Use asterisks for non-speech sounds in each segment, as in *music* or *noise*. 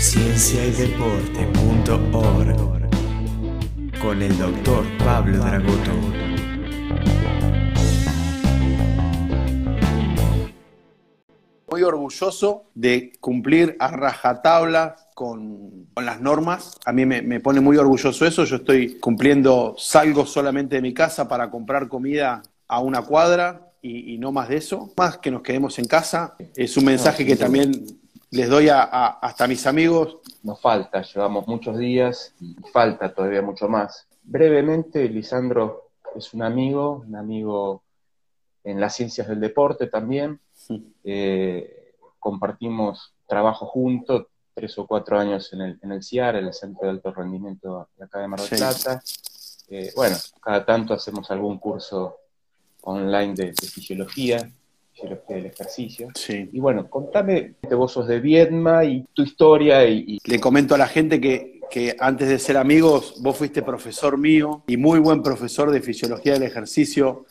cienciaydeporte.org con el doctor Pablo Dragoto. Muy orgulloso de cumplir a rajatabla con, con las normas. A mí me, me pone muy orgulloso eso. Yo estoy cumpliendo, salgo solamente de mi casa para comprar comida a una cuadra y, y no más de eso. Más que nos quedemos en casa. Es un mensaje que también les doy a, a- hasta mis amigos. Nos falta, llevamos muchos días y falta todavía mucho más. Brevemente, Lisandro es un amigo, un amigo en las ciencias del deporte también. Eh, compartimos trabajo juntos, tres o cuatro años en el, en el CIAR, el Centro de Alto Rendimiento de acá de Mar del Sí. Plata. Eh, bueno, cada tanto hacemos algún curso online de, de fisiología, fisiología del ejercicio. Sí. Y bueno, contame, vos sos de Viedma y tu historia y, y Le comento a la gente que, que antes de ser amigos, vos fuiste profesor mío y muy buen profesor de fisiología del ejercicio.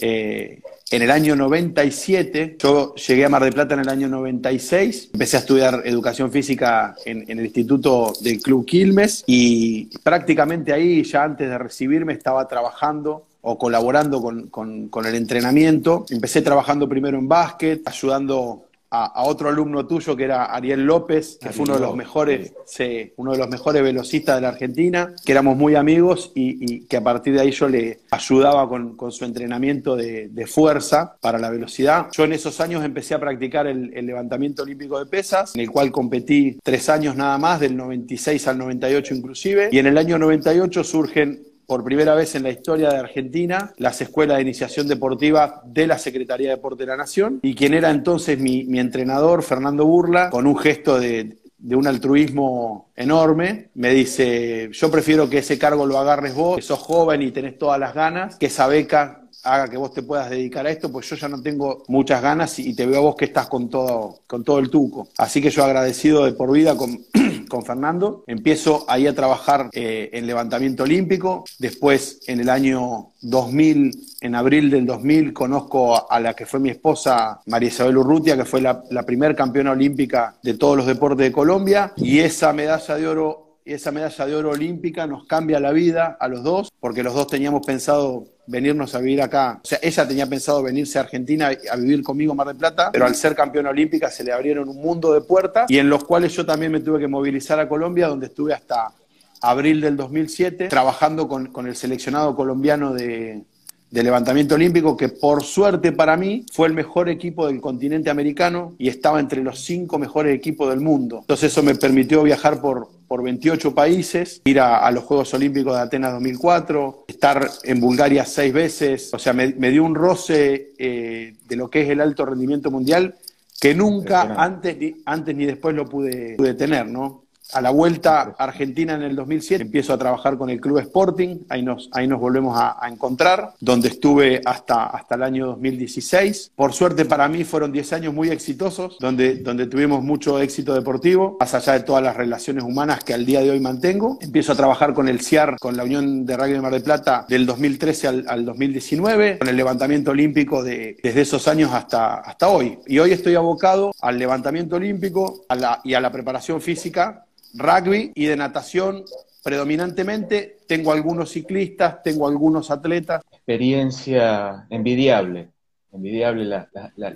eh, en el año 97, yo llegué a Mar del Plata en el año 96, empecé a estudiar educación física en, en el Instituto del Club Quilmes y prácticamente ahí, ya antes de recibirme, estaba trabajando o colaborando con, con- con el entrenamiento. Empecé trabajando primero en básquet, ayudando a, a otro alumno tuyo que era Ariel López, que Ariel fue uno de los mejores, sí, uno de los mejores velocistas de la Argentina, que éramos muy amigos y, y que a partir de ahí yo le ayudaba con, con su entrenamiento de, de fuerza para la velocidad. Yo en esos años empecé a practicar el, el levantamiento olímpico de pesas, en el cual competí tres años nada más, del 96 al 98 inclusive, y en el año 98 surgen por primera vez en la historia de Argentina las escuelas de iniciación deportiva de la Secretaría de Deporte de la Nación y quien era entonces mi, entrenador, Fernando Burla, con un gesto de, de un altruismo enorme, me dice, yo prefiero que ese cargo lo agarres vos, que sos joven y tenés todas las ganas, que esa beca haga que vos te puedas dedicar a esto, pues yo ya no tengo muchas ganas y te veo a vos que estás con todo, con todo el tuco. Así que yo agradecido de por vida con, *clears throat* con Fernando, empiezo ahí a trabajar eh, en levantamiento olímpico, después en el año 2000, en abril del 2000, conozco a, la que fue mi esposa, María Isabel Urrutia, que fue la, la primer campeona olímpica de todos los deportes de Colombia, y esa medalla de oro y esa medalla de oro olímpica nos cambia la vida a los dos, porque los dos teníamos pensado venirnos a vivir acá. O sea, ella tenía pensado venirse a Argentina a vivir conmigo Mar del Plata, pero al ser campeona olímpica se le abrieron un mundo de puertas y en los cuales yo también me tuve que movilizar a Colombia, donde estuve hasta abril del 2007 trabajando con, el seleccionado colombiano de levantamiento olímpico, que por suerte para mí fue el mejor equipo del continente americano y estaba entre los cinco mejores equipos del mundo. Entonces eso me permitió viajar por, por 28 países, ir a, a los Juegos Olímpicos de Atenas 2004, estar en Bulgaria seis veces, o sea, me, me dio un roce eh, de lo que es el alto rendimiento mundial que nunca antes ni, antes ni después lo pude, pude tener, ¿no? A la vuelta a Argentina en el 2007 empiezo a trabajar con el Club Sporting, ahí nos, ahí nos volvemos a, a encontrar, donde estuve hasta, hasta el año 2016. Por suerte para mí fueron 10 años muy exitosos, donde, donde tuvimos mucho éxito deportivo, más allá de todas las relaciones humanas que al día de hoy mantengo. Empiezo a trabajar con el CIAR, con la Unión de Rugby de Mar del Plata, del 2013 al, al 2019, con el levantamiento olímpico de, desde esos años hasta, hasta hoy. Y hoy estoy abocado al levantamiento olímpico a la, y a la preparación física rugby y de natación predominantemente. Tengo algunos ciclistas, tengo algunos atletas. experiencia envidiable, envidiable la- la- la-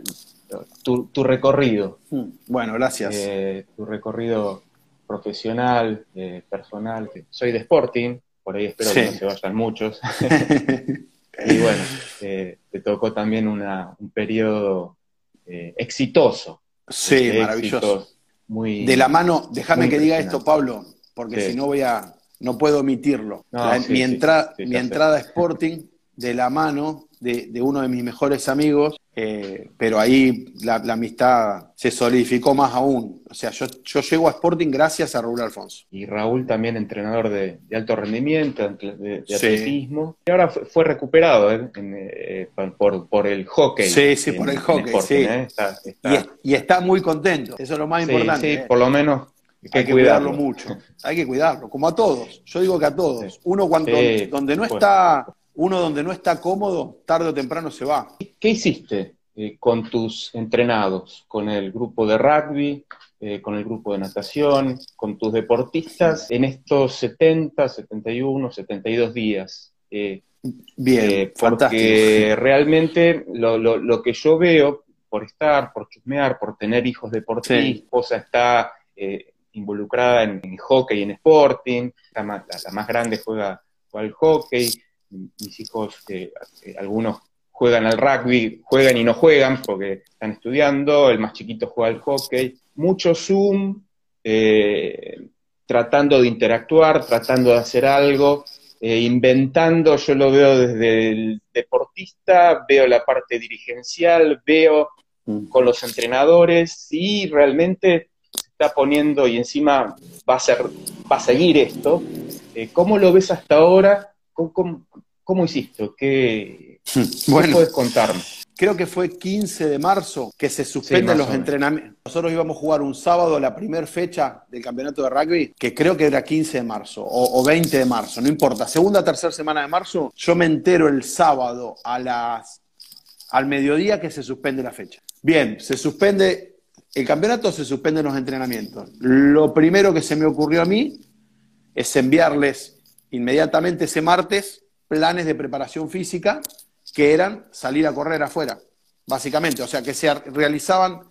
tu, tu recorrido, Hmm, Bueno, gracias. eh, tu recorrido profesional, eh, personal. Soy de Sporting, por ahí espero que no se vayan muchos. *laughs* y bueno, eh, te tocó también una, un periodo exitoso. sí, maravilloso. éxitos Muy, De la mano, déjame que diga esto, Pablo, porque Sí. si no voy a, no puedo omitirlo. No, La- sí, mi entra- mi entrada a Sporting de la mano de, de uno de mis mejores amigos, eh, pero ahí la, la amistad se solidificó más aún. O sea, yo, yo llego a Sporting gracias a Raúl Alfonso. Y Raúl también entrenador de, de alto rendimiento, de, de Sí. atletismo. Y ahora fue, fue recuperado ¿eh? en, eh, por, por el hockey. Sí, sí, por el hockey, Sporting, sí. Está- Y, está- es- y está muy contento, eso es lo más sí, importante. sí, por lo menos hay que cuidarlo mucho. Hay que cuidarlo, como a todos. Yo digo que a todos. Uno cuando Sí, donde no está, uno donde no está cómodo, tarde o temprano se va. ¿Qué hiciste eh, con tus entrenados? ¿Con el grupo de rugby? eh, con el grupo de natación, con tus deportistas en estos 70, 71, 72 días. Eh, Bien, eh, porque realmente lo, que yo veo, por estar, por chusmear, por tener hijos deportistas, mi esposa está involucrada en, hockey y en sporting, la más, grande juega, al hockey, mis hijos, algunos juegan al rugby, juegan y no juegan porque están estudiando, el más chiquito juega al hockey, mucho Zoom, eh, tratando de interactuar, tratando de hacer algo, eh, inventando, yo lo veo desde el deportista, veo la parte dirigencial, veo mm. con los entrenadores y realmente se está poniendo y encima va a, ser, va a seguir esto. Eh, ¿Cómo lo ves hasta ahora? ¿Cómo, cómo hiciste? ¿Qué, *laughs* bueno, puedes contarme? Creo que fue 15 de marzo que se suspenden los entrenamientos. Nosotros íbamos a jugar un sábado la primera fecha del campeonato de rugby, que creo que era 15 de marzo o, 20 de marzo, no importa. Segunda, tercera semana de marzo, yo me entero el sábado a las, al mediodía que se suspende la fecha. Bien, se suspende el campeonato, se suspenden los entrenamientos. Lo primero que se me ocurrió a mí es enviarles inmediatamente ese martes planes de preparación física que eran salir a correr afuera, básicamente, o sea, que se realizaban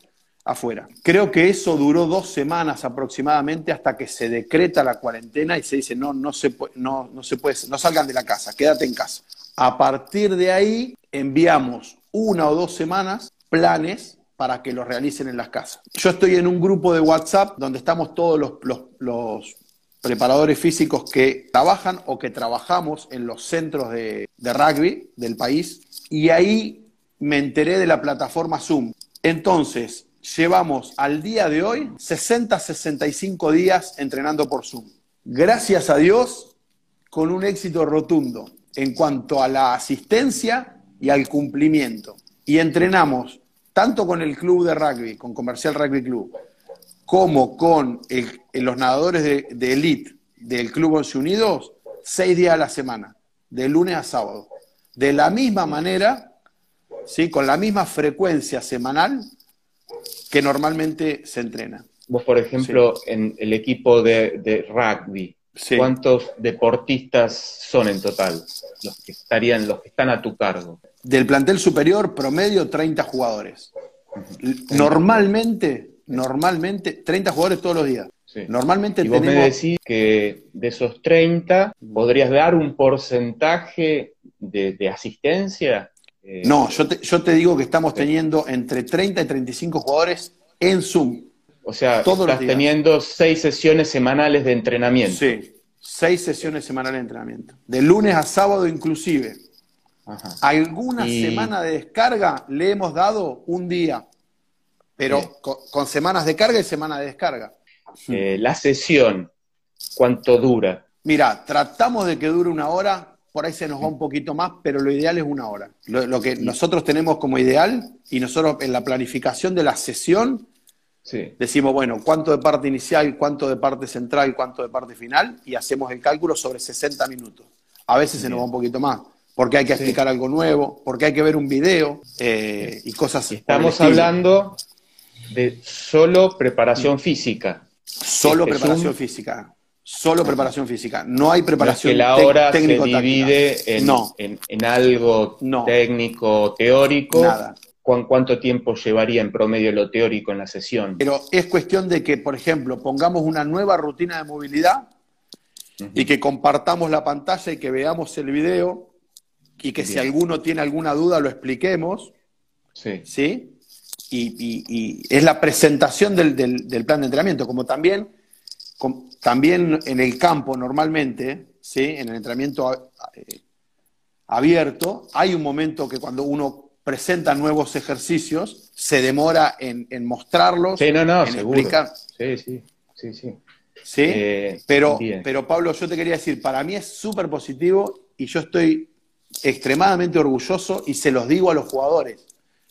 afuera. Creo que eso duró dos semanas aproximadamente hasta que se decreta la cuarentena y se dice, no, no se, no, no se puede, no salgan de la casa, quédate en casa. A partir de ahí enviamos una o dos semanas planes para que los realicen en las casas. Yo estoy en un grupo de WhatsApp donde estamos todos los, los preparadores físicos que trabajan o que trabajamos en los centros de, rugby del país y ahí me enteré de la plataforma Zoom. Entonces, llevamos al día de hoy 60-65 días entrenando por Zoom. Gracias a Dios, con un éxito rotundo en cuanto a la asistencia y al cumplimiento. Y entrenamos tanto con el club de rugby, con Comercial Rugby Club, como con los nadadores de, elite del Club Once Unidos, seis días a la semana, de lunes a sábado. De la misma manera, ¿sí? con la misma frecuencia semanal que normalmente se entrena. Vos, por ejemplo, en el equipo de, rugby, ¿cuántos deportistas son en total los que estarían, los que están a tu cargo? Del plantel superior, promedio 30 jugadores. Normalmente normalmente 30 jugadores todos los días. Normalmente y vos me decís que de esos 30, ¿podrías dar un porcentaje de, asistencia? Eh, no, yo te, yo te, digo que estamos teniendo entre 30 y 35 jugadores en Zoom. O sea, estás teniendo seis sesiones semanales de entrenamiento. Sí, seis sesiones semanales de entrenamiento. De lunes a sábado inclusive. Alguna semana de descarga le hemos dado un día pero con, semanas de carga y semanas de descarga. Eh, la sesión, ¿cuánto dura? Mira, tratamos de que dure una hora, por ahí se nos va un poquito más, pero lo ideal es una hora. Lo, que nosotros tenemos como ideal, y nosotros en la planificación de la sesión, decimos, bueno, cuánto de parte inicial, cuánto de parte central, cuánto de parte final, y hacemos el cálculo sobre 60 minutos. A veces se nos va un poquito más, porque hay que explicar algo nuevo, porque hay que ver un video eh, y cosas así. Estamos hablando de solo preparación física. Solo este preparación física. Solo preparación física. No hay preparación que la hora se divide en, en, algo técnico, teórico. Nada. ¿Cuánto tiempo llevaría en promedio lo teórico en la sesión? Pero es cuestión de que, por ejemplo, pongamos una nueva rutina de movilidad y que compartamos la pantalla y que veamos el video y que si alguno tiene alguna duda lo expliquemos. Sí. ¿Sí? Y, es la presentación del, plan de entrenamiento, como también, también en el campo normalmente, ¿sí? en el entrenamiento abierto, hay un momento que cuando uno presenta nuevos ejercicios, se demora en, mostrarlos, sí, no, no, en explicar. Sí, sí, sí, sí. ¿Sí? Eh, pero, pero Pablo, yo te quería decir, para mí es súper positivo y yo estoy extremadamente orgulloso y se los digo a los jugadores.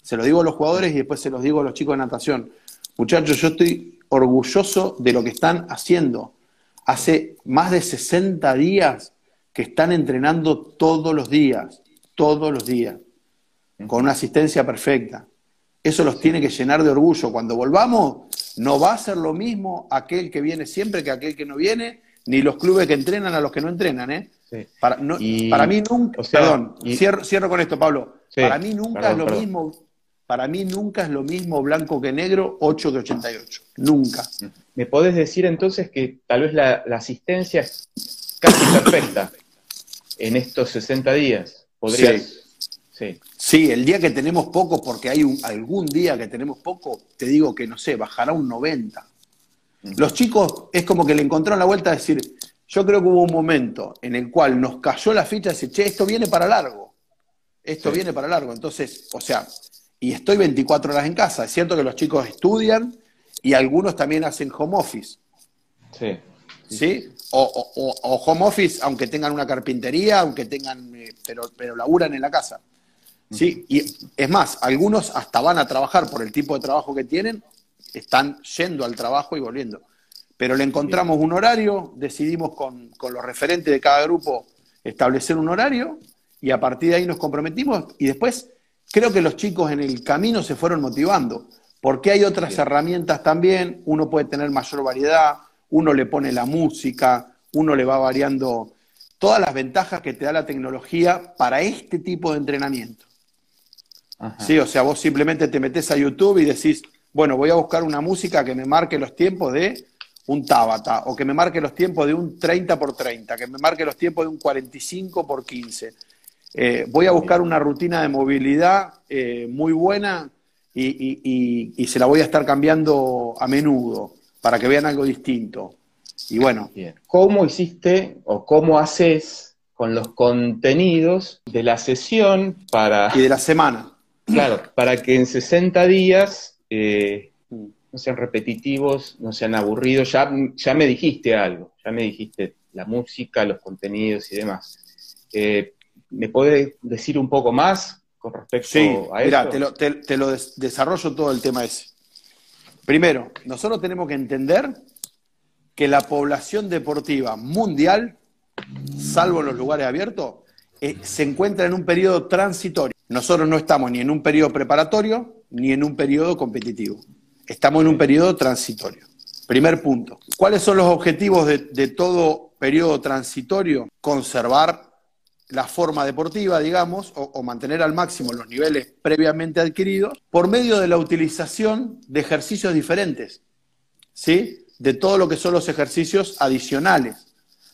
Se lo digo a los jugadores y después se los digo a los chicos de natación. Muchachos, yo estoy orgulloso de lo que están haciendo. Hace más de 60 días que están entrenando todos los días, todos los días, con una asistencia perfecta. Eso los tiene que llenar de orgullo. Cuando volvamos, no va a ser lo mismo aquel que viene siempre que aquel que no viene, ni los clubes que entrenan a los que no entrenan, ¿eh? Para, para, mí nunca, perdón, cierro, con esto, Pablo. para mí nunca es lo mismo, para mí nunca es lo mismo blanco que negro, 8 que 88. Nunca. ¿Me podés decir entonces que tal vez la, asistencia es casi perfecta en estos 60 días? ¿Podrías? Sí. sí. el día que tenemos poco, porque hay un, algún día que tenemos poco, te digo que no sé, bajará un 90. Los chicos es como que le encontraron la vuelta a decir, yo creo que hubo un momento en el cual nos cayó la ficha y decir, che, esto viene para largo. Esto viene para largo. Entonces, o sea, y estoy 24 horas en casa. Es cierto que los chicos estudian y algunos también hacen home office. Sí. ¿Sí? O, home office, aunque tengan una carpintería, aunque tengan, eh, pero, pero laburan en la casa. ¿Sí? Y es más, algunos hasta van a trabajar por el tipo de trabajo que tienen, están yendo al trabajo y volviendo. Pero le encontramos un horario, decidimos con, los referentes de cada grupo establecer un horario y a partir de ahí nos comprometimos y después creo que los chicos en el camino se fueron motivando, porque hay otras herramientas también, uno puede tener mayor variedad, uno le pone la música, uno le va variando todas las ventajas que te da la tecnología para este tipo de entrenamiento. Sí, o sea, vos simplemente te metes a YouTube y decís, bueno, voy a buscar una música que me marque los tiempos de un Tabata, o que me marque los tiempos de un 30 por 30, que me marque los tiempos de un 45 por 15. Eh, voy a buscar una rutina de movilidad eh, muy buena y, se la voy a estar cambiando a menudo para que vean algo distinto. Y bueno. ¿Cómo hiciste o cómo haces con los contenidos de la sesión para... Y de la semana. Claro, para que en 60 días eh, no sean repetitivos, no sean aburridos. Ya, ya me dijiste algo, ya me dijiste la música, los contenidos y demás. Eh, ¿Me puedes decir un poco más con respecto a eso? Mira, te lo, te, lo desarrollo todo el tema ese. Primero, nosotros tenemos que entender que la población deportiva mundial, salvo en los lugares abiertos, eh, se encuentra en un periodo transitorio. Nosotros no estamos ni en un periodo preparatorio ni en un periodo competitivo. Estamos en un periodo transitorio. Primer punto. ¿Cuáles son los objetivos de, todo periodo transitorio? Conservar la forma deportiva, digamos, o, mantener al máximo los niveles previamente adquiridos por medio de la utilización de ejercicios diferentes, ¿sí? De todo lo que son los ejercicios adicionales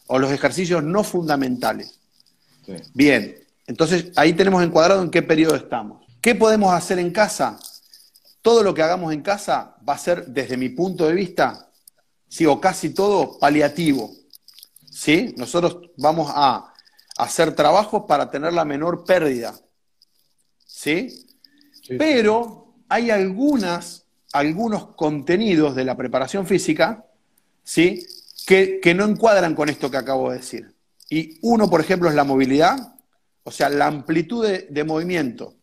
o los ejercicios no fundamentales. Bien, entonces ahí tenemos encuadrado en qué periodo estamos. ¿Qué podemos hacer en casa? todo lo que hagamos en casa va a ser, desde mi punto de vista, sí, o casi todo, paliativo. ¿Sí? Nosotros vamos a hacer trabajos para tener la menor pérdida. ¿Sí? Pero hay algunas, algunos contenidos de la preparación física, ¿sí? Que, no encuadran con esto que acabo de decir. Y uno, por ejemplo, es la movilidad, o sea, la amplitud de, de movimiento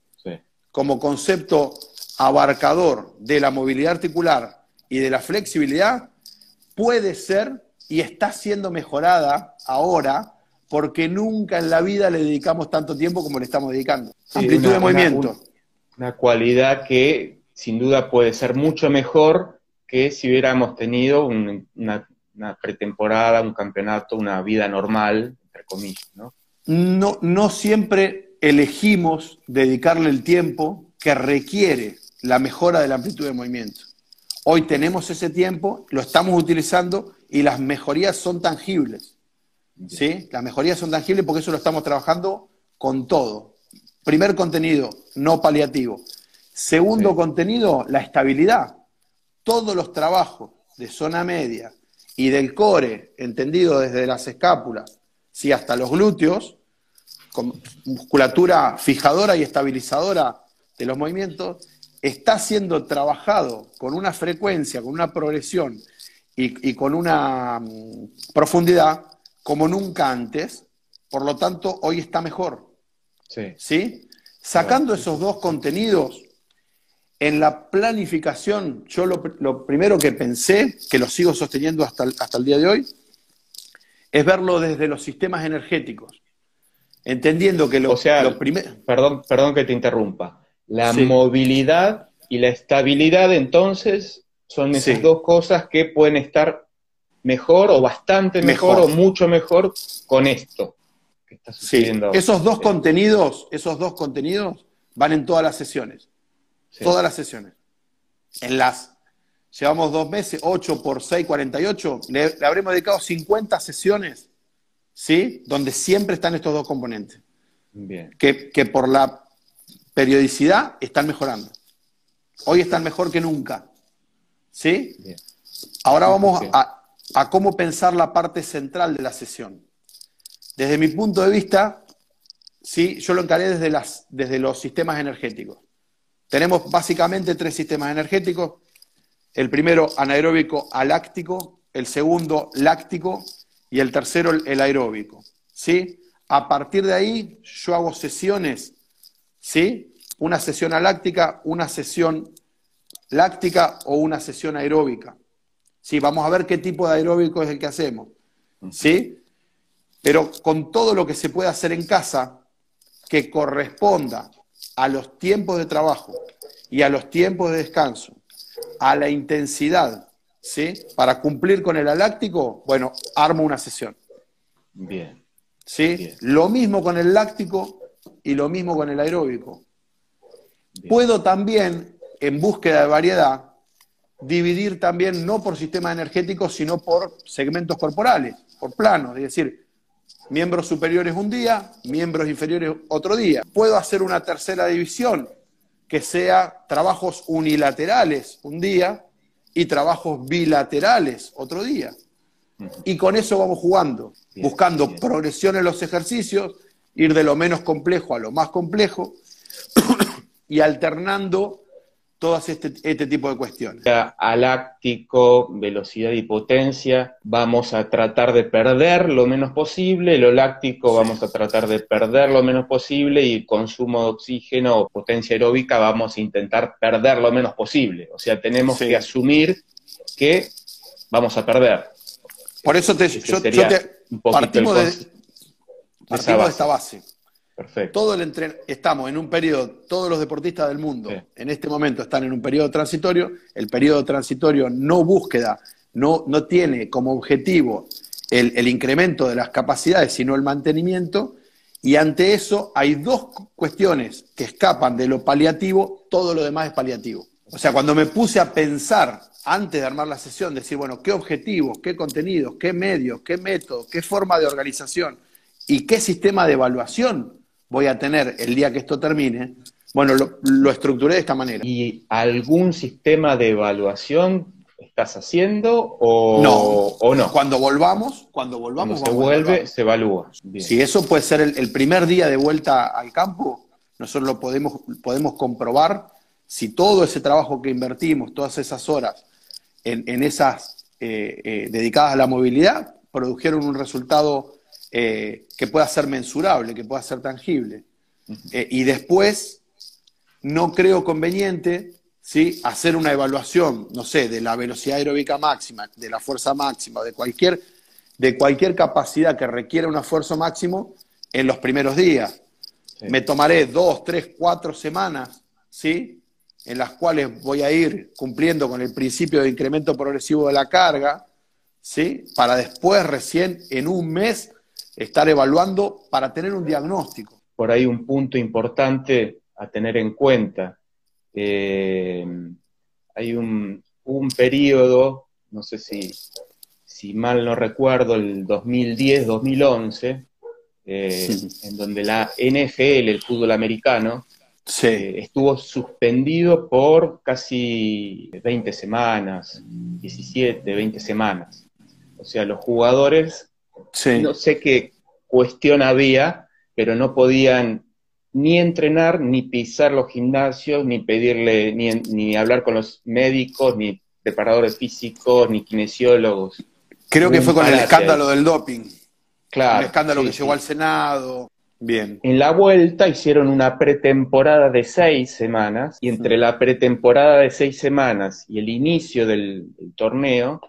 como concepto abarcador de la movilidad articular y de la flexibilidad puede ser y está siendo mejorada ahora porque nunca en la vida le dedicamos tanto tiempo como le estamos dedicando. Amplitud de movimiento. Una, cualidad que sin duda puede ser mucho mejor que si hubiéramos tenido una, pretemporada, un campeonato, una vida normal, entre comillas, ¿no? No, no siempre elegimos dedicarle el tiempo que requiere la mejora de la amplitud de movimiento. Hoy tenemos ese tiempo, lo estamos utilizando y las mejorías son tangibles. ¿Sí? Las mejorías son tangibles porque eso lo estamos trabajando con todo. Primer contenido, no paliativo. Segundo contenido, la estabilidad. Todos los trabajos de zona media y del core, entendido desde las escápulas, ¿sí? hasta los glúteos, con musculatura fijadora y estabilizadora de los movimientos, está siendo trabajado con una frecuencia, con una progresión y, con una mm, profundidad como nunca antes, por lo tanto, hoy está mejor. Sí. Sacando esos dos contenidos, en la planificación, yo lo, primero que pensé, que lo sigo sosteniendo hasta el, hasta el día de hoy, es verlo desde los sistemas energéticos. Entendiendo que lo, o sea, perdón, perdón que te interrumpa. La movilidad y la estabilidad entonces son esas dos cosas que pueden estar mejor o bastante mejor, o mucho mejor con esto que está sucediendo. Esos dos contenidos, esos dos contenidos van en todas las sesiones. Todas las sesiones. En las, llevamos dos meses, 8 por 6, 48, le, le habremos dedicado 50 sesiones, ¿sí? Donde siempre están estos dos componentes. Bien. Que, que por la periodicidad están mejorando. Hoy están mejor que nunca. ¿Sí? Ahora vamos a, cómo pensar la parte central de la sesión. Desde mi punto de vista, ¿sí? yo lo encaré desde, las, desde los sistemas energéticos. Tenemos básicamente tres sistemas energéticos. El primero anaeróbico aláctico, el segundo láctico y el tercero el aeróbico. ¿sí? A partir de ahí yo hago sesiones, ¿sí? Una sesión aláctica, una sesión láctica o una sesión aeróbica. Sí, vamos a ver qué tipo de aeróbico es el que hacemos. ¿Sí? Pero con todo lo que se puede hacer en casa que corresponda a los tiempos de trabajo y a los tiempos de descanso, a la intensidad, ¿sí? Para cumplir con el aláctico, bueno, armo una sesión. Bien. ¿Sí? Lo mismo con el láctico y lo mismo con el aeróbico. Puedo también en búsqueda de variedad, dividir también no por sistemas energéticos, sino por segmentos corporales, por planos, es decir, miembros superiores un día, miembros inferiores otro día. Puedo hacer una tercera división que sea trabajos unilaterales un día y trabajos bilaterales otro día. Y con eso vamos jugando, buscando progresión en los ejercicios, ir de lo menos complejo a lo más complejo *coughs* y alternando todas este, este, tipo de cuestiones. Aláctico, velocidad y potencia, vamos a tratar de perder lo menos posible, lo láctico vamos a tratar de perder lo menos posible y consumo de oxígeno o potencia aeróbica vamos a intentar perder lo menos posible. O sea, tenemos que asumir que vamos a perder. Por eso te, yo, te partimos, de, partimos de esta base. Todo el estamos en un periodo, todos los deportistas del mundo en este momento están en un periodo transitorio. El periodo transitorio no búsqueda, no, no tiene como objetivo el, el, incremento de las capacidades, sino el mantenimiento. Y ante eso hay dos cuestiones que escapan de lo paliativo, todo lo demás es paliativo. O sea, cuando me puse a pensar antes de armar la sesión, decir, bueno, qué objetivos, qué contenidos, qué medios, qué métodos, qué forma de organización y qué sistema de evaluación voy a tener el día que esto termine, bueno, lo, estructuré de esta manera. ¿Y algún sistema de evaluación estás haciendo o no? O no? Cuando volvamos, cuando volvamos... se vuelve, se evalúa. Si eso puede ser el, primer día de vuelta al campo, nosotros lo podemos, podemos comprobar si todo ese trabajo que invertimos, todas esas horas en, esas eh, eh, dedicadas a la movilidad, produjeron un resultado eh, que pueda ser mensurable, que pueda ser tangible. Eh, y después, no creo conveniente ¿sí? hacer una evaluación, no sé, de la velocidad aeróbica máxima, de la fuerza máxima, de cualquier, de cualquier capacidad que requiera un esfuerzo máximo en los primeros días. Me tomaré dos, tres, cuatro semanas, ¿sí? En las cuales voy a ir cumpliendo con el principio de incremento progresivo de la carga, ¿sí? Para después, recién en un mes, estar evaluando para tener un diagnóstico. Por ahí un punto importante a tener en cuenta. Eh, hay un, periodo, no sé si, si mal no recuerdo, el 2010-2011, eh, en donde la NFL, el fútbol americano, eh, estuvo suspendido por casi 20 semanas, 17, 20 semanas. O sea, los jugadores no sé qué cuestión había, pero no podían ni entrenar, ni pisar los gimnasios, ni pedirle, ni, ni hablar con los médicos, ni preparadores físicos, ni kinesiólogos. Creo que fue con el escándalo del doping. Claro. El escándalo que llegó al Senado. Bien. En la vuelta hicieron una pretemporada de seis semanas, y entre la pretemporada de seis semanas y el inicio del torneo,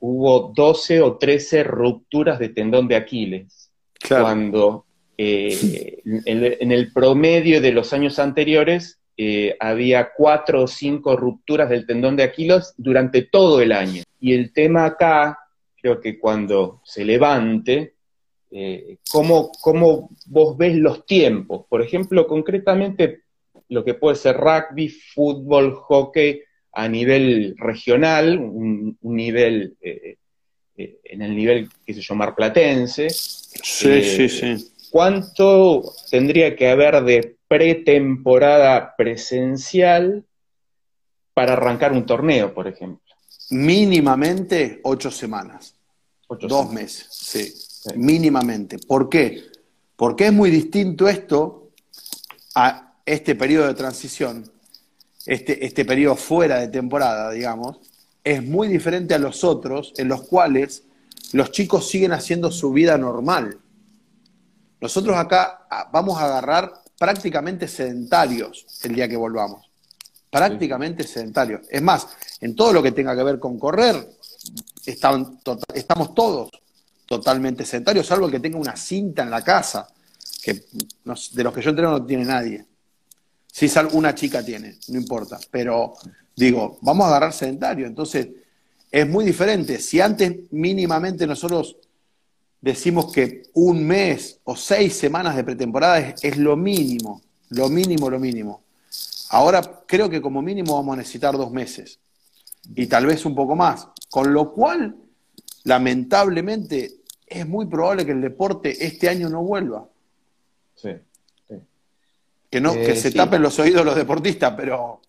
hubo 12 o 13 rupturas de tendón de Aquiles, cuando eh, en, el promedio de los años anteriores eh, había cuatro o cinco rupturas del tendón de Aquiles durante todo el año. Y el tema acá, creo que cuando se levante, eh, ¿cómo, ¿cómo, vos ves los tiempos? Por ejemplo, concretamente lo que puede ser rugby, fútbol, hockey a nivel regional, un, nivel eh, eh, en el nivel, qué sé yo, marplatense. Sí, sí, sí. ¿Cuánto tendría que haber de pretemporada presencial para arrancar un torneo, por ejemplo? Mínimamente ocho semanas. Dos meses, sí, Mínimamente. ¿Por qué? Porque es muy distinto esto a este periodo de transición, este, este periodo fuera de temporada, digamos, es muy diferente a los otros en los cuales los chicos siguen haciendo su vida normal. Nosotros acá ah, vamos a agarrar prácticamente sedentarios el día que volvamos. Prácticamente sedentarios. Es más, en todo lo que tenga que ver con correr, estamos todos totalmente sedentarios, salvo el que tenga una cinta en la casa, que de los que yo entreno no tiene nadie. Si es una chica tiene, no importa. Pero digo, vamos a agarrar sedentario. Entonces, es muy diferente. Si antes mínimamente nosotros decimos que un mes o seis semanas de pretemporada es, lo mínimo, lo mínimo, lo mínimo. Ahora creo que como mínimo vamos a necesitar dos meses y tal vez un poco más. Con lo cual, lamentablemente, es muy probable que el deporte este año no vuelva. Sí. Que, no, que eh, se tapen los oídos los deportistas, pero...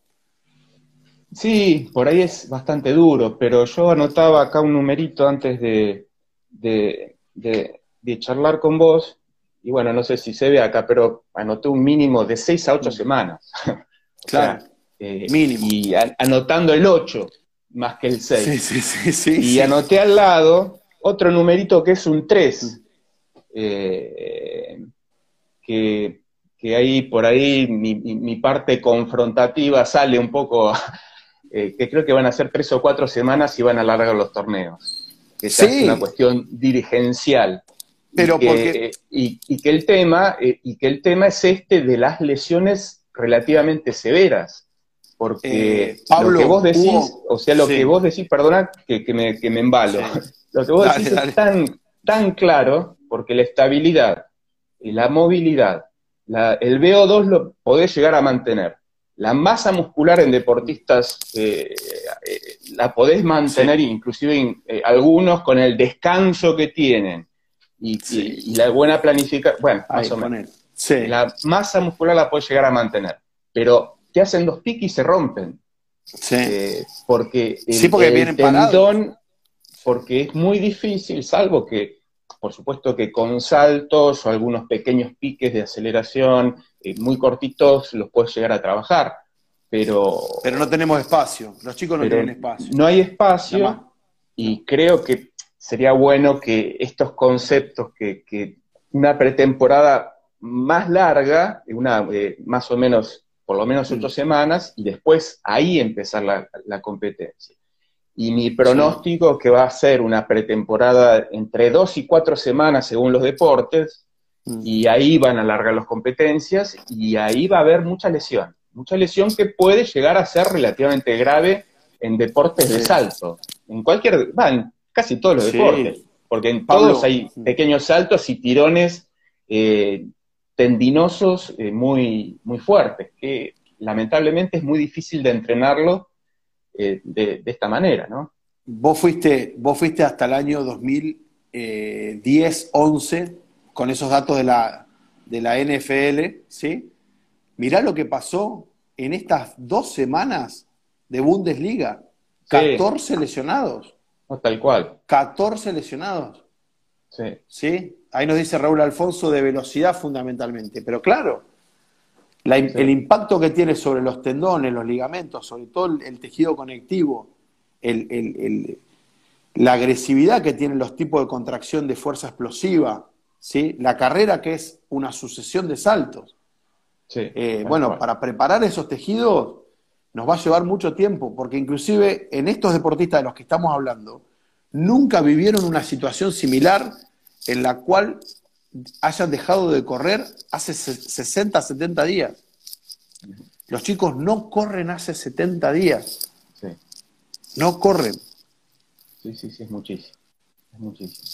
Sí, por ahí es bastante duro, pero yo anotaba acá un numerito antes de, de, charlar con vos, y bueno, no sé si se ve acá, pero anoté un mínimo de 6 a 8 mm. semanas. *laughs* claro, eh, mínimo. Y anotando el 8 más que el 6. Sí, sí, sí, sí, y anoté al lado otro numerito que es un 3, eh, que que ahí por ahí mi, parte confrontativa sale un poco, *laughs* eh, que creo que van a ser tres o cuatro semanas y van a alargar los torneos. Que es una cuestión dirigencial. Pero y que, porque... y, que el tema, eh, y que el tema es este de las lesiones relativamente severas. Porque eh, lo que vos decís, o sea, lo que vos decís, perdona que, me, que me embalo, *laughs* lo que vos decís es tan, tan claro, porque la estabilidad y la movilidad el VO2 lo podés llegar a mantener. La masa muscular en deportistas eh, eh, la podés mantener, inclusive eh, algunos con el descanso que tienen y, la buena planificación. Bueno, más o menos. La masa muscular la podés llegar a mantener, pero te hacen dos piques y se rompen. porque el, porque el tendón, porque es muy difícil, salvo que por supuesto que con saltos o algunos pequeños piques de aceleración eh, muy cortitos los puedes llegar a trabajar, pero... Pero no tenemos espacio, los chicos no tienen espacio. No hay espacio y creo que sería bueno que estos conceptos, que, una pretemporada más larga, una eh, más o menos, por lo menos ocho mm. semanas, y después ahí empezar la competencia. Y mi pronóstico es que va a ser una pretemporada entre dos y cuatro semanas según los deportes, mm. y ahí van a alargar las competencias, y ahí va a haber mucha lesión. Mucha lesión que puede llegar a ser relativamente grave en deportes de salto. En cualquier, va, en casi todos los deportes. Porque en todos hay pequeños saltos y tirones eh, tendinosos eh, muy, muy fuertes, que lamentablemente es muy difícil de entrenarlo eh, de, esta manera, ¿no? Vos fuiste, vos fuiste hasta el año 2010, 11, con esos datos de la, de la NFL, ¿sí? Mirá lo que pasó en estas dos semanas de Bundesliga. 14 lesionados. tal cual. 14 lesionados. Sí. ¿Sí? Ahí nos dice Raúl Alfonso de velocidad fundamentalmente. Pero claro, el impacto que tiene sobre los tendones, los ligamentos, sobre todo el, tejido conectivo, la agresividad que tienen los tipos de contracción de fuerza explosiva, ¿sí? la carrera que es una sucesión de saltos. Eh, bueno, para preparar esos tejidos nos va a llevar mucho tiempo, porque inclusive en estos deportistas de los que estamos hablando, nunca vivieron una situación similar en la cual hayan dejado de correr hace 60, 70 días. Los chicos no corren hace 70 días. No corren. Sí, sí, sí, es muchísimo. Es muchísimo.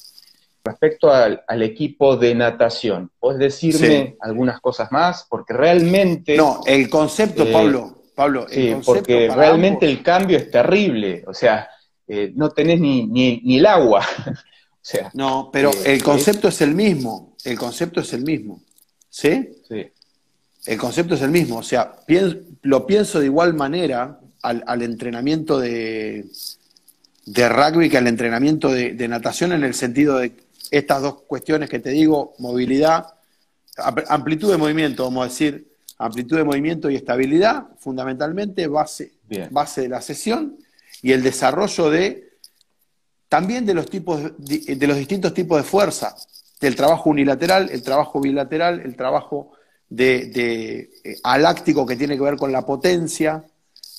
Respecto al, equipo de natación, ¿puedes decirme algunas cosas más? Porque realmente... No, el concepto, eh, Pablo, Pablo, sí, porque realmente el cambio es terrible. O sea, eh, no tenés ni, ni, el agua. Sea, no, pero eh, el concepto es... el mismo. El concepto es el mismo. ¿Sí? Sí. El concepto es el mismo. O sea, lo pienso de igual manera al, entrenamiento de, de, rugby que al entrenamiento de, natación en el sentido de estas dos cuestiones que te digo, movilidad, amplitud de movimiento, vamos a decir, amplitud de movimiento y estabilidad, fundamentalmente base, base de la sesión, y el desarrollo de también de los tipos de los distintos tipos de fuerza, del trabajo unilateral, el trabajo bilateral, el trabajo de, eh, aláctico que tiene que ver con la potencia,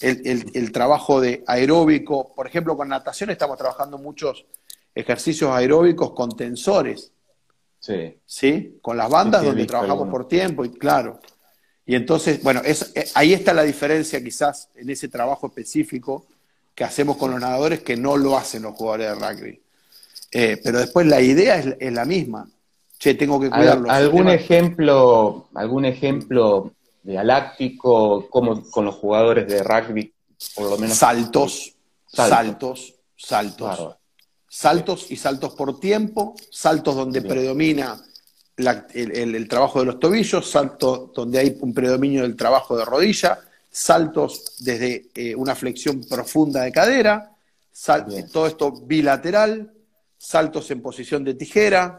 el, trabajo de aeróbico. Por ejemplo, con natación estamos trabajando muchos ejercicios aeróbicos con tensores. Sí. ¿Sí? Con las bandas donde trabajamos por tiempo, y claro. Y entonces, bueno, es, eh, ahí está la diferencia quizás en ese trabajo específico que hacemos con los nadadores que no lo hacen los jugadores de rugby. Eh, pero después la idea es, la misma. Che, tengo que cuidarlo. ¿Algún ejemplo, algún ejemplo de aláctico como con los jugadores de rugby, por lo menos? Saltos, saltos, saltos. Saltos y saltos por tiempo, saltos donde predomina el, trabajo de los tobillos, saltos donde hay un predominio del trabajo de rodilla, saltos desde eh, una flexión profunda de cadera, todo esto bilateral, saltos en posición de tijera,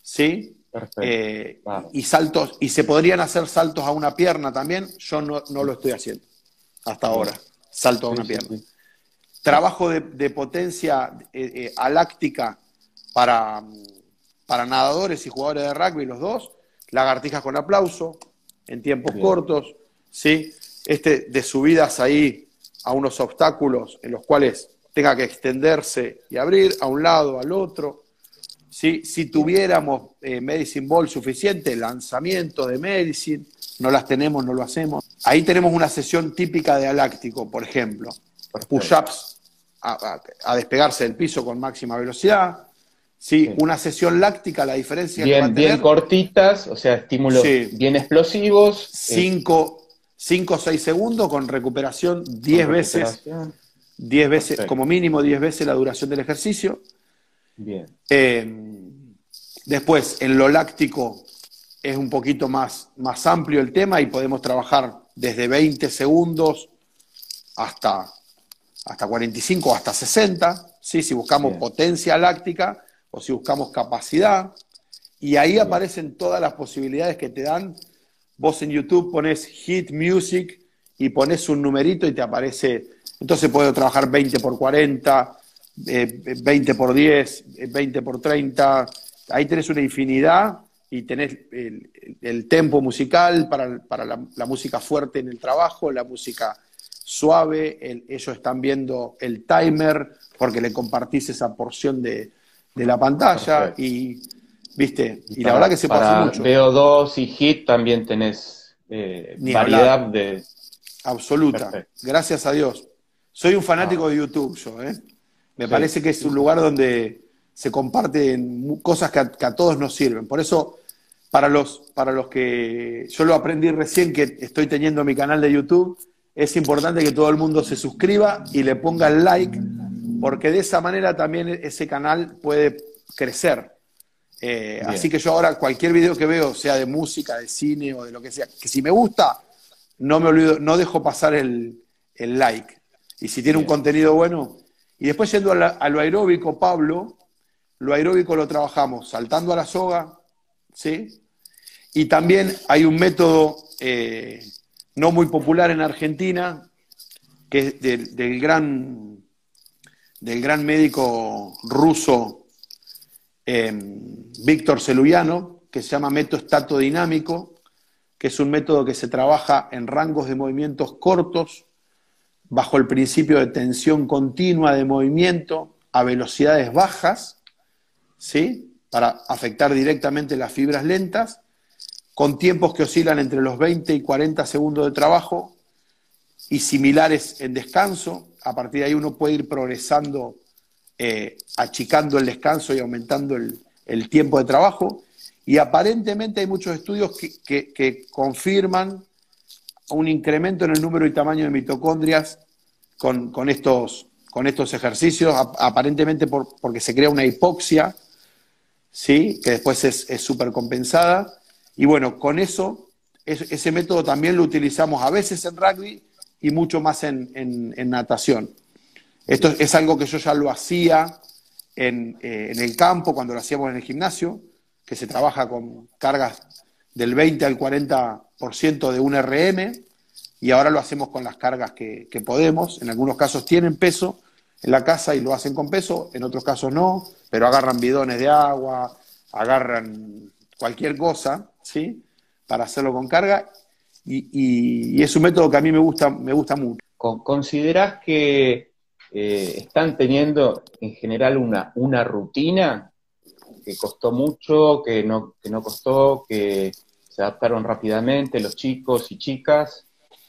¿sí? Eh, y saltos, y se podrían hacer saltos a una pierna también, yo no, lo estoy haciendo hasta ahora, salto a una pierna. Trabajo de, potencia eh, aláctica para, para nadadores y jugadores de rugby, los dos, lagartijas con aplauso, en tiempos cortos, ¿sí? Este de subidas ahí a unos obstáculos en los cuales tenga que extenderse y abrir a un lado, al otro. Si, si tuviéramos eh, Medicine Ball suficiente, lanzamiento de Medicine, no las tenemos, no lo hacemos. Ahí tenemos una sesión típica de aláctico, por ejemplo. Push-ups a, despegarse del piso con máxima velocidad. Sí, una sesión láctica, la diferencia bien, Bien cortitas, o sea, estímulos bien explosivos. 5 o 6 segundos con recuperación 10 veces 10 veces, como mínimo 10 veces la duración del ejercicio. Bien. Eh, después, en lo láctico es un poquito más, más amplio el tema y podemos trabajar desde 20 segundos hasta, hasta 45 hasta 60, ¿sí? si buscamos potencia láctica o si buscamos capacidad. Y ahí aparecen todas las posibilidades que te dan. Vos en YouTube pones Hit Music y pones un numerito y te aparece entonces puedo trabajar 20 por 40, 20 eh, por 10, 20 eh, por 30. Ahí tenés una infinidad y tenés el, tempo musical para, la, música fuerte en el trabajo, la música suave. ellos están viendo el timer porque le compartís esa porción de, la pantalla y, viste, y, la verdad que se pasa mucho. VO2 y HIT también tenés eh, variedad de... Absoluta, gracias a Dios. Soy un fanático de YouTube, yo, ¿eh? Me parece que es un lugar donde se comparten cosas que a, todos nos sirven. Por eso, para los, para los que yo lo aprendí recién que estoy teniendo mi canal de YouTube, es importante que todo el mundo se suscriba y le ponga el like, porque de esa manera también ese canal puede crecer. Eh, así que yo ahora cualquier video que veo, sea de música, de cine o de lo que sea, que si me gusta, no me olvido, no dejo pasar el, el like. Y si tiene un contenido bueno. Y después yendo a, lo aeróbico, Pablo, lo aeróbico lo trabajamos saltando a la soga, ¿sí? Y también hay un método eh, no muy popular en Argentina, que es del, gran, del gran médico ruso em, Víctor Celuyano, que se llama método estatodinámico, que es un método que se trabaja en rangos de movimientos cortos, bajo el principio de tensión continua de movimiento a velocidades bajas, ¿sí? para afectar directamente las fibras lentas, con tiempos que oscilan entre los 20 y 40 segundos de trabajo y similares en descanso. A partir de ahí uno puede ir progresando, eh, achicando el descanso y aumentando el, tiempo de trabajo. Y aparentemente hay muchos estudios que, confirman un incremento en el número y tamaño de mitocondrias con, estos, con estos ejercicios, aparentemente porque se crea una hipoxia, ¿sí? que después es súper compensada. Y bueno, con eso, ese método también lo utilizamos a veces en rugby y mucho más en, natación. Esto es algo que yo ya lo hacía en, eh, en, el campo, cuando lo hacíamos en el gimnasio, que se trabaja con cargas del 20 al 40% de un RM, y ahora lo hacemos con las cargas que, que, podemos. En algunos casos tienen peso en la casa y lo hacen con peso, en otros casos no, pero agarran bidones de agua, agarran cualquier cosa, ¿sí? Para hacerlo con carga y, es un método que a mí me gusta, me gusta mucho. ¿Considerás que eh, están teniendo en general una, una rutina que costó mucho, que no, que no costó, que se adaptaron rápidamente los chicos y chicas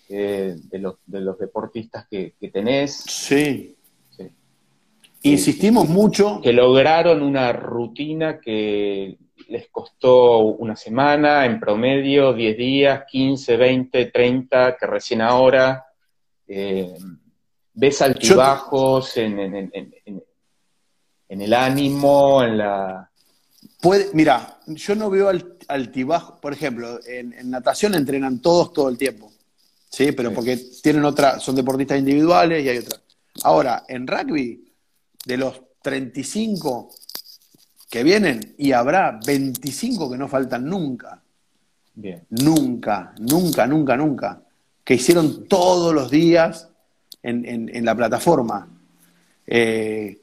eh, de, los, de los deportistas que, tenés? Sí. Insistimos mucho. Que lograron una rutina que les costó una semana, en promedio 10 días, 15, 20, 30, que recién ahora. Eh, ¿Ves altibajos en, en, el ánimo, en la... Puede, mira, yo no veo altibajos, por ejemplo, en, natación entrenan todos todo el tiempo, ¿sí? Pero porque tienen otra, son deportistas individuales y hay otra. Ahora, en rugby, de los 35 que vienen y habrá 25 que no faltan nunca. Bien. Nunca, nunca, nunca, nunca. Que hicieron todos los días en, la plataforma. Eh,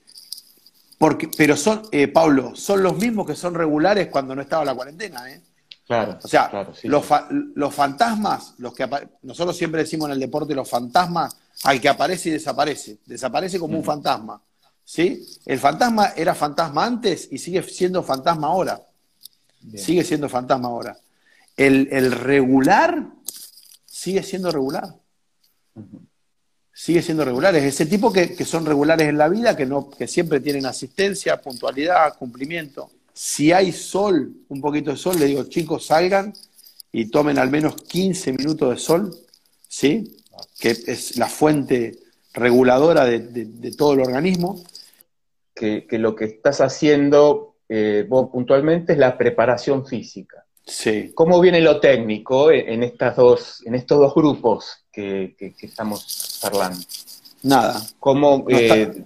porque, pero son, eh, Pablo, son los mismos que son regulares cuando no estaba la cuarentena. ¿eh? Claro. O sea, los, fantasmas, los que nosotros siempre decimos en el deporte, los fantasmas, al que aparece y desaparece. Desaparece como un fantasma. ¿sí? El fantasma era fantasma antes y sigue siendo fantasma ahora. Sigue siendo fantasma ahora. El, regular sigue siendo regular. Sigue siendo regular. Es ese tipo que, son regulares en la vida, que, no, que siempre tienen asistencia, puntualidad, cumplimiento. Si hay sol, un poquito de sol, le digo, chicos, salgan y tomen al menos 15 minutos de sol, ¿sí? Que es la fuente reguladora de todo el organismo que, lo que estás haciendo eh, vos puntualmente es la preparación física. Sí. ¿Cómo viene lo técnico en, estas dos, en estos dos grupos que, estamos hablando? Nada. ¿Cómo, eh,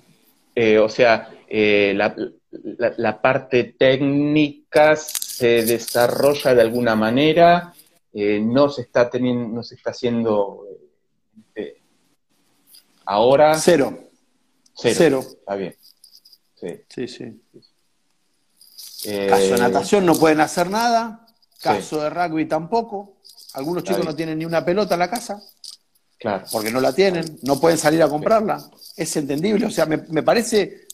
eh, o sea, la, parte técnica se desarrolla de alguna manera? no se está teniendo, no se está haciendo ahora. Cero. Cero. Cero. Está bien. Sí, sí. Eh, caso de natación no pueden hacer nada, caso de rugby tampoco. Algunos chicos no tienen ni una pelota en la casa. Claro. Porque no la tienen, no pueden salir a comprarla. Es entendible. O sea, me, parece,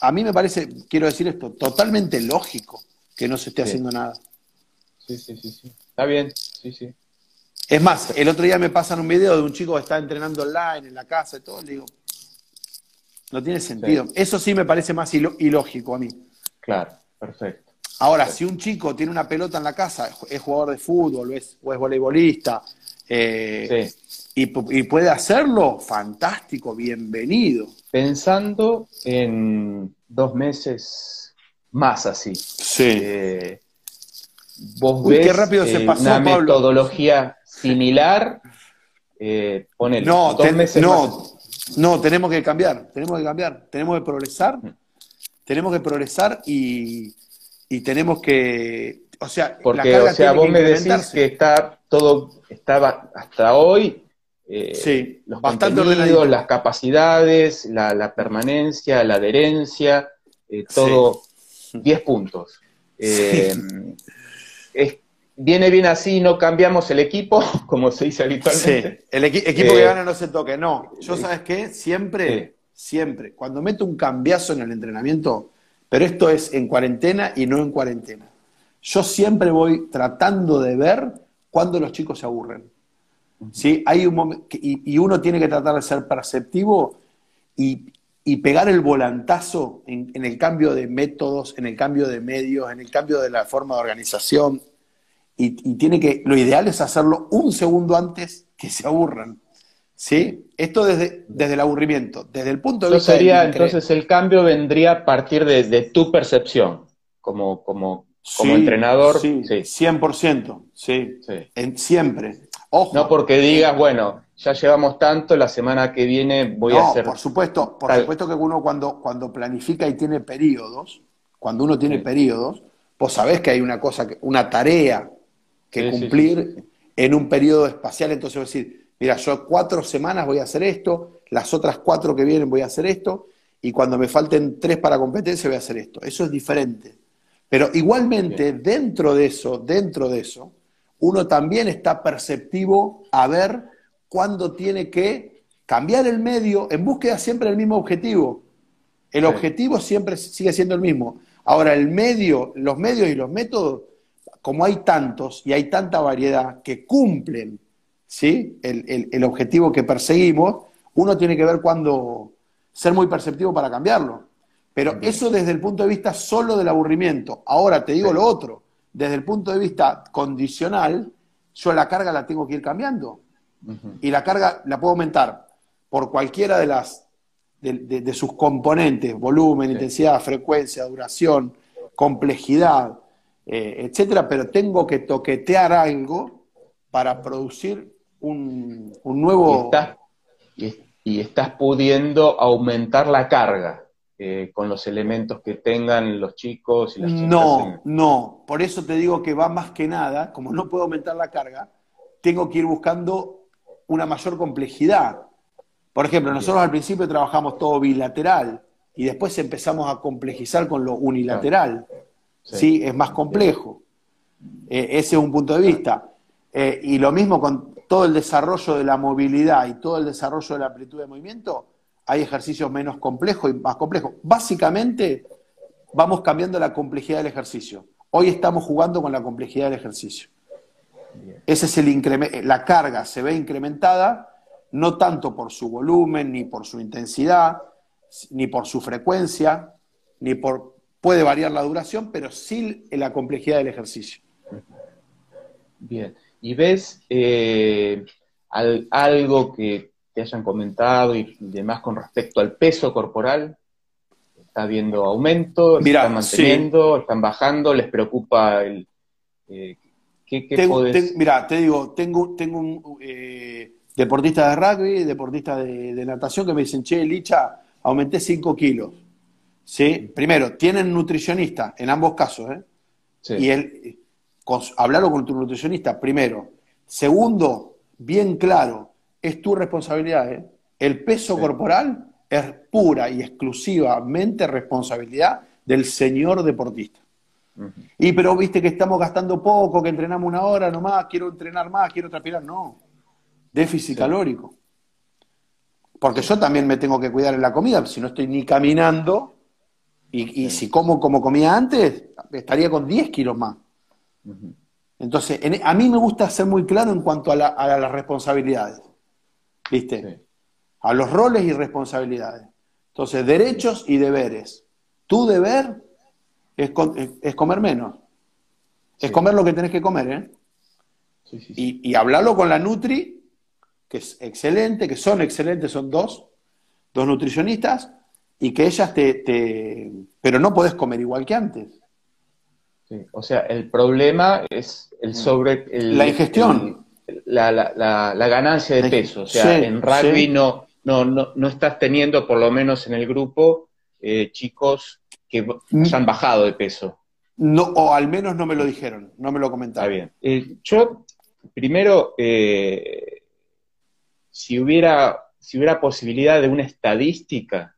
a mí me parece, quiero decir esto, totalmente lógico que no se esté haciendo nada. Sí, sí, sí, sí. Está bien, sí, sí. Es más, el otro día me pasan un video de un chico que está entrenando online en la casa y todo, le digo, no tiene sentido. Eso sí me parece más ilógico a mí. Claro, perfecto. Ahora, si un chico tiene una pelota en la casa, es jugador de fútbol o es, voleibolista, eh, y, puede hacerlo, fantástico, bienvenido. Pensando en dos meses más así. Sí. Eh, vos ves qué rápido se pasó, una metodología similar. Eh, no, dos meses no, no, tenemos que cambiar, tenemos que cambiar, tenemos que progresar, tenemos que progresar y, tenemos que, o sea, porque o sea, vos me decís que está todo estaba hasta hoy eh, sí, los bastante las capacidades, la, permanencia, la adherencia, eh, todo 10 puntos. Eh, es viene bien así, no cambiamos el equipo, *laughs* como se dice habitualmente. Sí, el equipo que eh, gana no se toque, no. Yo, ¿sabes qué? Siempre, siempre, cuando meto un cambiazo en el entrenamiento, pero esto es en cuarentena y no en cuarentena, yo siempre voy tratando de ver cuándo los chicos se aburren. ¿sí? Hay un y, uno tiene que tratar de ser perceptivo y, pegar el volantazo en, el cambio de métodos, en el cambio de medios, en el cambio de la forma de organización. Y, tiene que, lo ideal es hacerlo un segundo antes que se aburran. ¿Sí? Esto desde, desde el aburrimiento, desde el punto de vista. Sería, entonces el cambio vendría a partir de, tu percepción como, como, como entrenador. Sí, sí, 100%, sí. En, siempre. No porque digas, bueno, ya llevamos tanto, la semana que viene voy a hacer. Por supuesto, por supuesto que uno cuando, cuando planifica y tiene periodos, cuando uno tiene periodos, vos sabés que hay una cosa, una tarea que cumplir en un periodo espacial, entonces decir, mira, yo cuatro semanas voy a hacer esto, las otras cuatro que vienen voy a hacer esto, y cuando me falten tres para competencia voy a hacer esto. Eso es diferente. Pero igualmente, dentro de eso, dentro de eso, uno también está perceptivo a ver cuándo tiene que cambiar el medio en búsqueda siempre del mismo objetivo. El objetivo siempre sigue siendo el mismo. Ahora, el medio, los medios y los métodos, como hay tantos y hay tanta variedad que cumplen ¿sí? el, objetivo que perseguimos, uno tiene que ver cuándo ser muy perceptivo para cambiarlo. Pero eso desde el punto de vista solo del aburrimiento. Ahora te digo lo otro desde el punto de vista condicional, yo la carga la tengo que ir cambiando. Y la carga la puedo aumentar por cualquiera de las de, sus componentes, volumen, intensidad, frecuencia, duración, complejidad, eh, etcétera, pero tengo que toquetear algo para producir un, nuevo. y estás pudiendo aumentar la carga. Eh, con los elementos que tengan los chicos y las chicas? No, no. Por eso te digo que va más que nada, como no puedo aumentar la carga, tengo que ir buscando una mayor complejidad. Por ejemplo, nosotros al principio trabajamos todo bilateral y después empezamos a complejizar con lo unilateral. Sí, es más complejo. Eh, ese es un punto de vista. Eh, y lo mismo con todo el desarrollo de la movilidad y todo el desarrollo de la amplitud de movimiento, hay ejercicios menos complejos y más complejos. Básicamente, vamos cambiando la complejidad del ejercicio. Hoy estamos jugando con la complejidad del ejercicio. Ese es el incremento, la carga se ve incrementada no tanto por su volumen, ni por su intensidad, ni por su frecuencia, ni por puede variar la duración, pero sí la complejidad del ejercicio. Bien. ¿Y ves eh, algo que te hayan comentado y demás con respecto al peso corporal? ¿Está habiendo aumento? ¿Están manteniendo? ¿Están bajando? ¿Les preocupa el... Eh, ¿qué, mira, te digo, tengo, tengo un eh, deportista de rugby, deportista de, natación que me dicen, che, Licha, aumenté 5 kilos. ¿Sí? Primero, tienen nutricionista en ambos casos, ¿eh? Y él, con, hablarlo con tu nutricionista, primero. Segundo, bien claro, es tu responsabilidad. ¿eh? El peso corporal es pura y exclusivamente responsabilidad del señor deportista. Y pero viste que estamos gastando poco, que entrenamos una hora nomás, quiero entrenar más, quiero transpirar. No, déficit calórico. Porque yo también me tengo que cuidar en la comida, si no estoy ni caminando, y, si como como comía antes, estaría con 10 kilos más. Entonces, a mí me gusta ser muy claro en cuanto a las responsabilidades. ¿viste? A los roles y responsabilidades. Entonces, derechos y deberes. Tu deber es, comer menos. Es comer lo que tenés que comer, ¿eh? y, y hablarlo con la Nutri, que es excelente, que son excelentes, son dos, dos nutricionistas, y que ellas te, te... Pero no podés comer igual que antes. O sea, el problema es el mm. sobre... la ingestión la, la, la, ganancia de peso. O sea, en rugby no, no, no, estás teniendo, por lo menos en el grupo, eh, chicos que mm. han bajado de peso. No, o al menos no me lo dijeron, no me lo comentaron. bien. Eh, yo, primero, eh, si, hubiera, si hubiera posibilidad de una estadística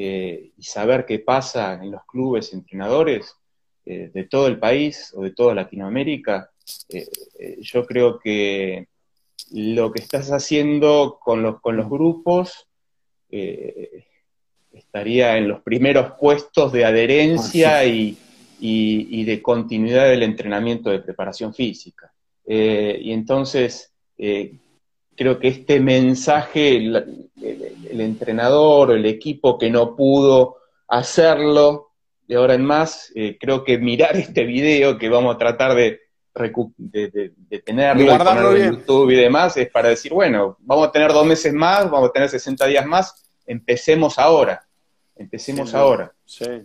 y saber qué pasa en los clubes entrenadores de todo el país o de toda Latinoamérica, eh, eh, yo creo que lo que estás haciendo con los, con los grupos eh, estaría en los primeros puestos de adherencia y, de continuidad del entrenamiento de preparación física. y entonces, creo que este mensaje, el, entrenador o el equipo que no pudo hacerlo, de ahora en más, eh, creo que mirar *laughs* este video que vamos a tratar de, de, tenerlo en YouTube y demás, es para decir, bueno, vamos a tener dos meses más, vamos a tener 60 días más, empecemos ahora, empecemos ahora.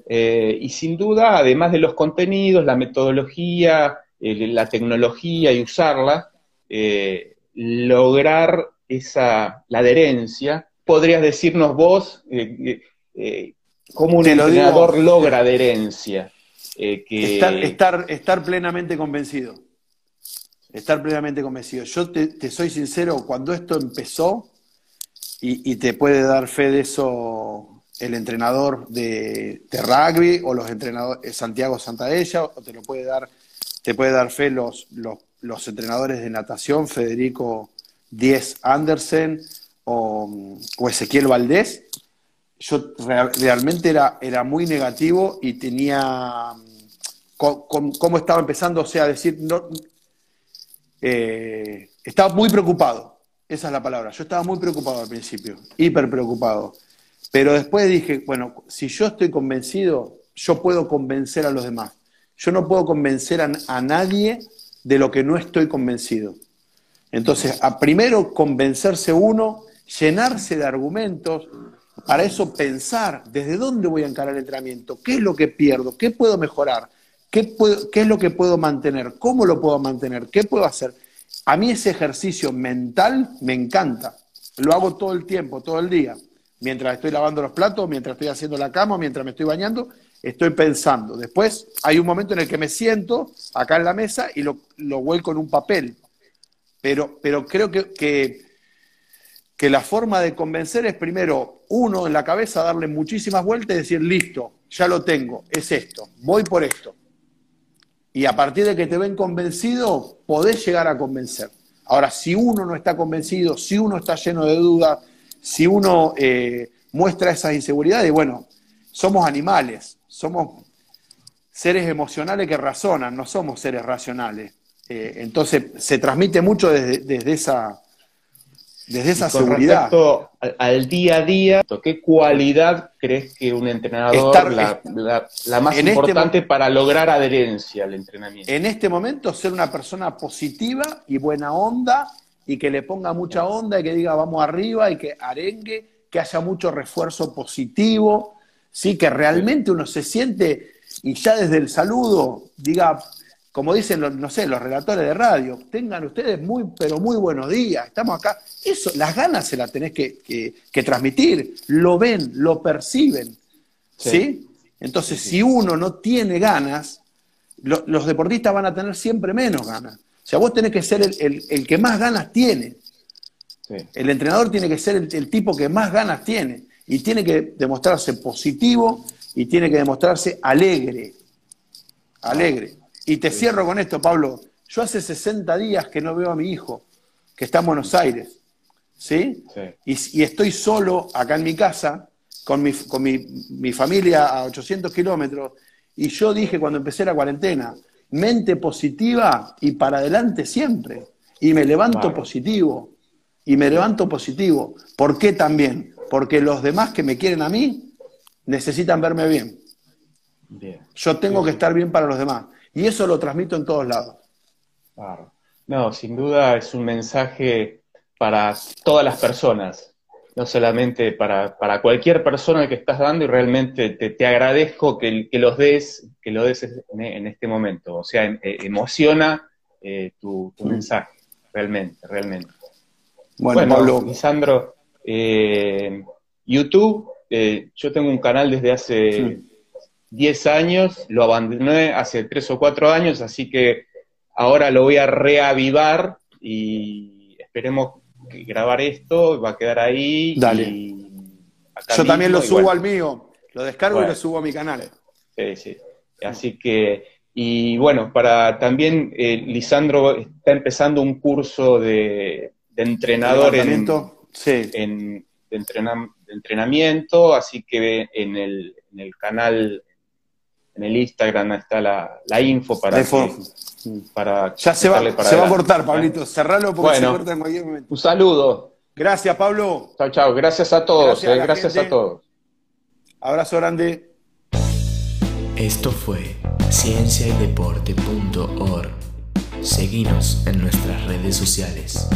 Eh, y sin duda, además de los contenidos, la metodología, eh, la tecnología y usarla, eh, lograr esa, la adherencia. ¿Podrías decirnos vos cómo un entrenador logra adherencia? estar, estar, plenamente convencido. Estar plenamente convencido. Yo te, soy sincero, cuando esto empezó, y, te puede dar fe de eso el entrenador de, rugby o los entrenadores Santiago Santaella, o te lo puede dar, te puede dar fe los, los, entrenadores de natación, Federico Diez Andersen o, Ezequiel Valdés. Yo realmente era, era muy negativo y tenía cómo estaba empezando, o sea, decir, eh, estaba muy preocupado esa es la palabra. Yo estaba muy preocupado al principio, hiper preocupado. Pero después dije, bueno, si yo estoy convencido, yo puedo convencer a los demás. Yo no puedo convencer a, nadie de lo que no estoy convencido. Entonces, a primero convencerse uno, llenarse de argumentos, para eso pensar desde dónde voy a encarar el entrenamiento, qué es lo que pierdo, qué puedo mejorar, qué, qué es lo que puedo mantener, cómo lo puedo mantener, qué puedo hacer. A mí ese ejercicio mental me encanta. Lo hago todo el tiempo, todo el día. Mientras estoy lavando los platos, mientras estoy haciendo la cama, mientras me estoy bañando, estoy pensando. Después hay un momento en el que me siento acá en la mesa y lo, lo vuelco en un papel. Pero, pero creo que, que, la forma de convencer es primero, uno en la cabeza, darle muchísimas vueltas y decir, listo, ya lo tengo, es esto, voy por esto. Y a partir de que te ven convencido, podés llegar a convencer. Ahora, si uno no está convencido, si uno está lleno de dudas, si uno eh, muestra esas inseguridades, bueno, somos animales, somos seres emocionales que razonan, no somos seres racionales. Eh, entonces, se transmite mucho desde esa, desde esa con seguridad. Respecto al, día a día, ¿qué cualidad crees que un entrenador la, la, más este importante para lograr adherencia al entrenamiento? En este momento, ser una persona positiva y buena onda y que le ponga mucha onda y que diga vamos arriba y que arengue, que haya mucho refuerzo positivo, ¿sí? que realmente uno se siente y ya desde el saludo diga como dicen, los, no sé, los relatores de radio, tengan ustedes muy, pero muy buenos días, estamos acá. Eso, las ganas se las tenés que, transmitir, lo ven, lo perciben, ¿sí? Entonces, si uno no tiene ganas, los deportistas van a tener siempre menos ganas. O sea, vos tenés que ser el, que más ganas tiene. El entrenador tiene que ser el, tipo que más ganas tiene y tiene que demostrarse positivo y tiene que demostrarse alegre. Alegre. Y te cierro con esto, Pablo. Yo hace 60 días que no veo a mi hijo, que está en Buenos Aires. ¿Sí? Y, estoy solo acá en mi casa, con, mi, con mi, familia a 800 kilómetros. Y yo dije cuando empecé la cuarentena, mente positiva y para adelante siempre. Y me levanto positivo. Y me levanto positivo. ¿Por qué también? Porque los demás que me quieren a mí necesitan verme bien. Yo tengo que estar bien para los demás. Y eso lo transmito en todos lados. Claro. No, sin duda es un mensaje para todas las personas, no solamente para, cualquier persona que estás dando y realmente te, agradezco que, que, los des, que lo des en, este momento. O sea, em, eh, emociona eh, tu, mensaje, realmente, realmente. Bueno, Pablo. Lisandro, eh, YouTube, yo tengo un canal desde hace... 10 años, lo abandoné hace 3 o 4 años, así que ahora lo voy a reavivar y esperemos que grabar esto, va a quedar ahí. Dale. Yo también lo subo al mío, lo descargo y lo subo a mi canal. Sí, sí. Así que, y bueno, para también, eh, Lisandro está empezando un curso de, entrenador en, en de, entrenamiento, así que en el, en el canal en el Instagram está la, info para que para... Ya se va, se va a cortar, Pablito. Cerralo porque se corta en cualquier momento. Un saludo. Gracias, Pablo. Chao, chao. Gracias a todos. Gracias, a, gracias a todos. Abrazo grande. Esto fue cienciaydeporte.org. Seguinos en nuestras redes sociales.